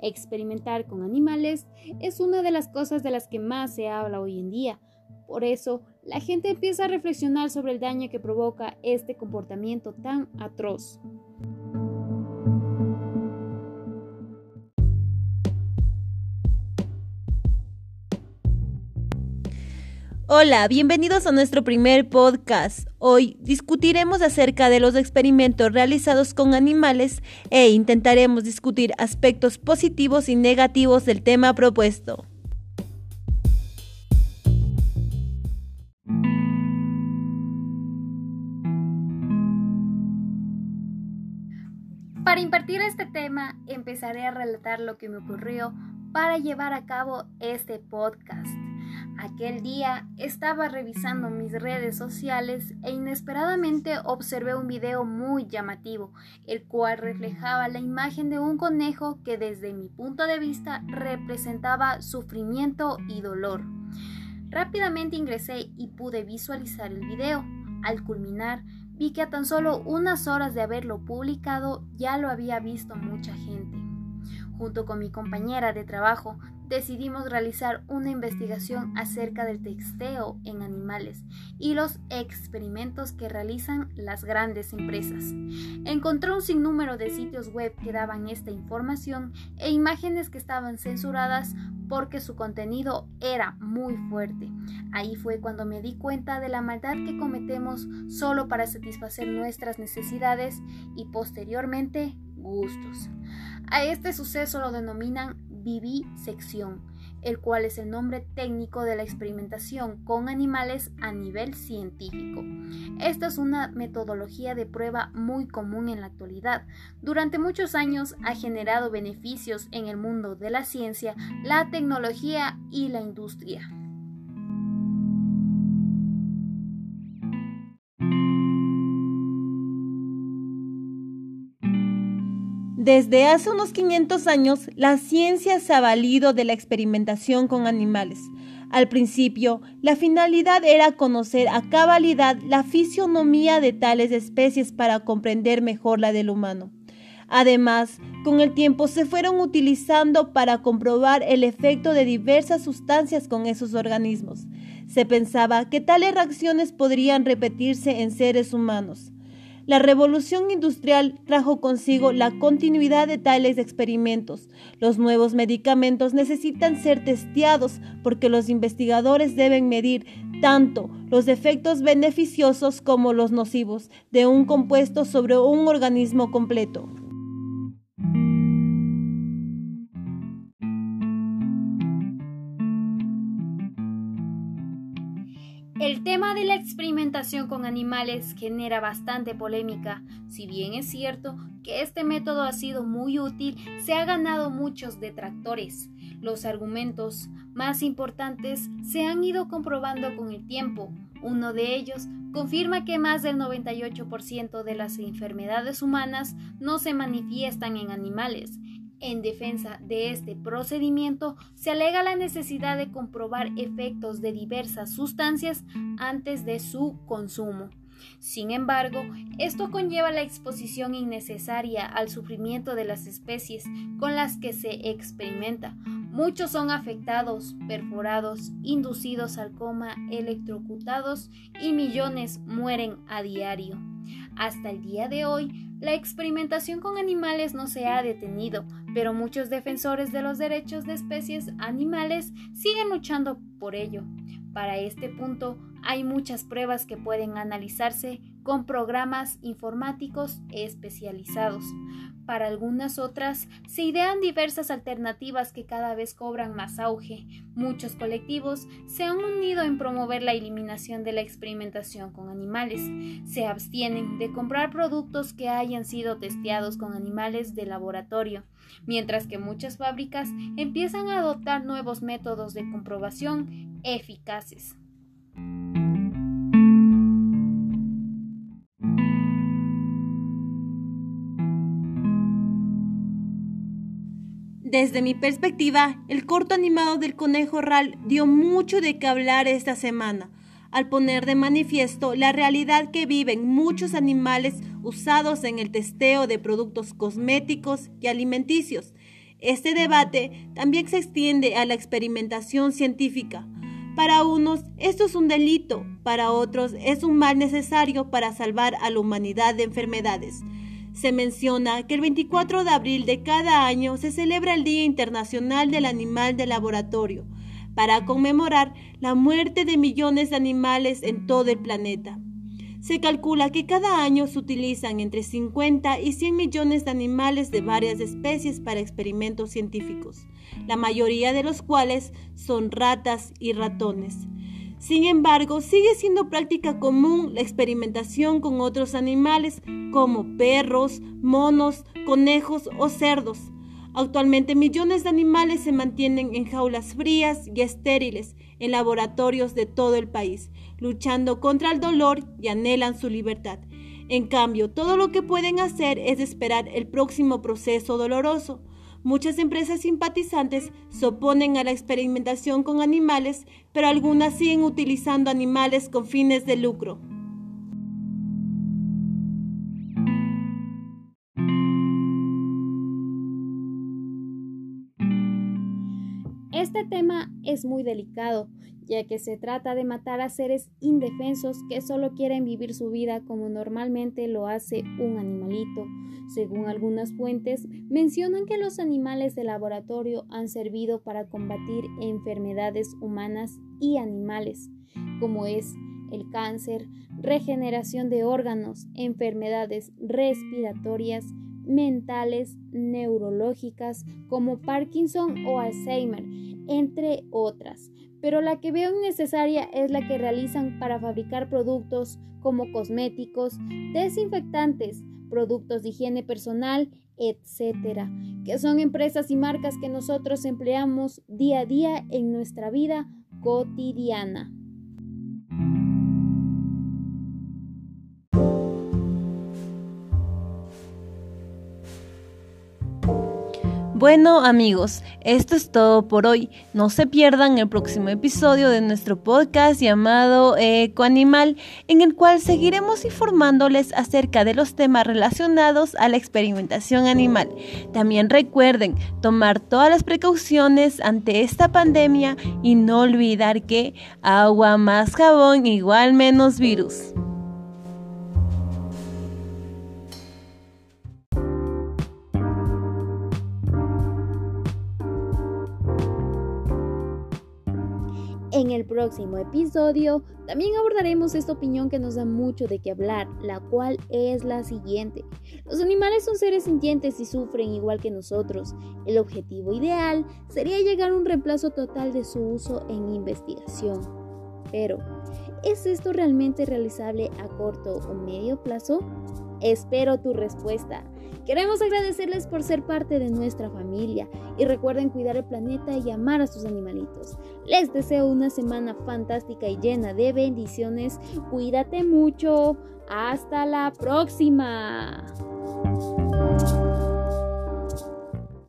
Experimentar con animales es una de las cosas de las que más se habla hoy en día. Por eso, la gente empieza a reflexionar sobre el daño que provoca este comportamiento tan atroz. Hola, bienvenidos a nuestro primer podcast. Hoy discutiremos acerca de los experimentos realizados con animales e intentaremos discutir aspectos positivos y negativos del tema propuesto. Para impartir este tema, empezaré a relatar lo que me ocurrió para llevar a cabo este podcast. Aquel día estaba revisando mis redes sociales e inesperadamente observé un video muy llamativo, el cual reflejaba la imagen de un conejo que desde mi punto de vista representaba sufrimiento y dolor. Rápidamente ingresé y pude visualizar el video. Al culminar, vi que a tan solo unas horas de haberlo publicado ya lo había visto mucha gente. Junto con mi compañera de trabajo decidimos realizar una investigación acerca del texteo en animales y los experimentos que realizan las grandes empresas. Encontré un sinnúmero de sitios web que daban esta información e imágenes que estaban censuradas porque su contenido era muy fuerte. Ahí fue cuando me di cuenta de la maldad que cometemos solo para satisfacer nuestras necesidades y posteriormente gustos. A este suceso lo denominan vivisección, el cual es el nombre técnico de la experimentación con animales a nivel científico. Esta es una metodología de prueba muy común en la actualidad. Durante muchos años ha generado beneficios en el mundo de la ciencia, la tecnología y la industria. Desde hace unos 500 años, la ciencia se ha valido de la experimentación con animales. Al principio, la finalidad era conocer a cabalidad la fisionomía de tales especies para comprender mejor la del humano. Además, con el tiempo se fueron utilizando para comprobar el efecto de diversas sustancias con esos organismos. Se pensaba que tales reacciones podrían repetirse en seres humanos. La revolución industrial trajo consigo la continuidad de tales experimentos. Los nuevos medicamentos necesitan ser testeados porque los investigadores deben medir tanto los efectos beneficiosos como los nocivos de un compuesto sobre un organismo completo. Tema de la experimentación con animales genera bastante polémica. Si bien es cierto que este método ha sido muy útil, se ha ganado muchos detractores. Los argumentos más importantes se han ido comprobando con el tiempo. Uno de ellos confirma que más del 98% de las enfermedades humanas no se manifiestan en animales en defensa de este procedimiento, se alega la necesidad de comprobar efectos de diversas sustancias antes de su consumo. Sin embargo, esto conlleva la exposición innecesaria al sufrimiento de las especies con las que se experimenta. Muchos son afectados, perforados, inducidos al coma, electrocutados y millones mueren a diario. Hasta el día de hoy, la experimentación con animales no se ha detenido, pero muchos defensores de los derechos de especies animales siguen luchando por ello. Para este punto, hay muchas pruebas que pueden analizarse con programas informáticos especializados. Para algunas otras, se idean diversas alternativas que cada vez cobran más auge. Muchos colectivos se han unido en promover la eliminación de la experimentación con animales. Se abstienen de comprar productos que hayan sido testeados con animales de laboratorio, mientras que muchas fábricas empiezan a adoptar nuevos métodos de comprobación eficaces. Desde mi perspectiva, el corto animado del conejo Ral dio mucho de qué hablar esta semana, al poner de manifiesto la realidad que viven muchos animales usados en el testeo de productos cosméticos y alimenticios. Este debate también se extiende a la experimentación científica. Para unos esto es un delito, para otros es un mal necesario para salvar a la humanidad de enfermedades. Se menciona que el 24 de abril de cada año se celebra el Día Internacional del Animal de Laboratorio, para conmemorar la muerte de millones de animales en todo el planeta. Se calcula que cada año se utilizan entre 50 y 100 millones de animales de varias especies para experimentos científicos, la mayoría de los cuales son ratas y ratones. Sin embargo, sigue siendo práctica común la experimentación con otros animales como perros, monos, conejos o cerdos. Actualmente millones de animales se mantienen en jaulas frías y estériles en laboratorios de todo el país, luchando contra el dolor y anhelan su libertad. En cambio, todo lo que pueden hacer es esperar el próximo proceso doloroso. Muchas empresas simpatizantes se oponen a la experimentación con animales, pero algunas siguen utilizando animales con fines de lucro. Es muy delicado, ya que se trata de matar a seres indefensos que solo quieren vivir su vida como normalmente lo hace un animalito. Según algunas fuentes, mencionan que los animales de laboratorio han servido para combatir enfermedades humanas y animales, como es el cáncer, regeneración de órganos, enfermedades respiratorias, mentales, neurológicas como Parkinson o Alzheimer, entre otras. Pero la que veo necesaria es la que realizan para fabricar productos como cosméticos, desinfectantes, productos de higiene personal, etcétera, que son empresas y marcas que nosotros empleamos día a día en nuestra vida cotidiana. Bueno amigos, esto es todo por hoy. No se pierdan el próximo episodio de nuestro podcast llamado Ecoanimal, en el cual seguiremos informándoles acerca de los temas relacionados a la experimentación animal. También recuerden tomar todas las precauciones ante esta pandemia y no olvidar que agua más jabón igual menos virus. En el próximo episodio también abordaremos esta opinión que nos da mucho de qué hablar, la cual es la siguiente. Los animales son seres sintientes y sufren igual que nosotros. El objetivo ideal sería llegar a un reemplazo total de su uso en investigación. Pero, ¿es esto realmente realizable a corto o medio plazo? Espero tu respuesta. Queremos agradecerles por ser parte de nuestra familia y recuerden cuidar el planeta y amar a sus animalitos. Les deseo una semana fantástica y llena de bendiciones. Cuídate mucho. Hasta la próxima.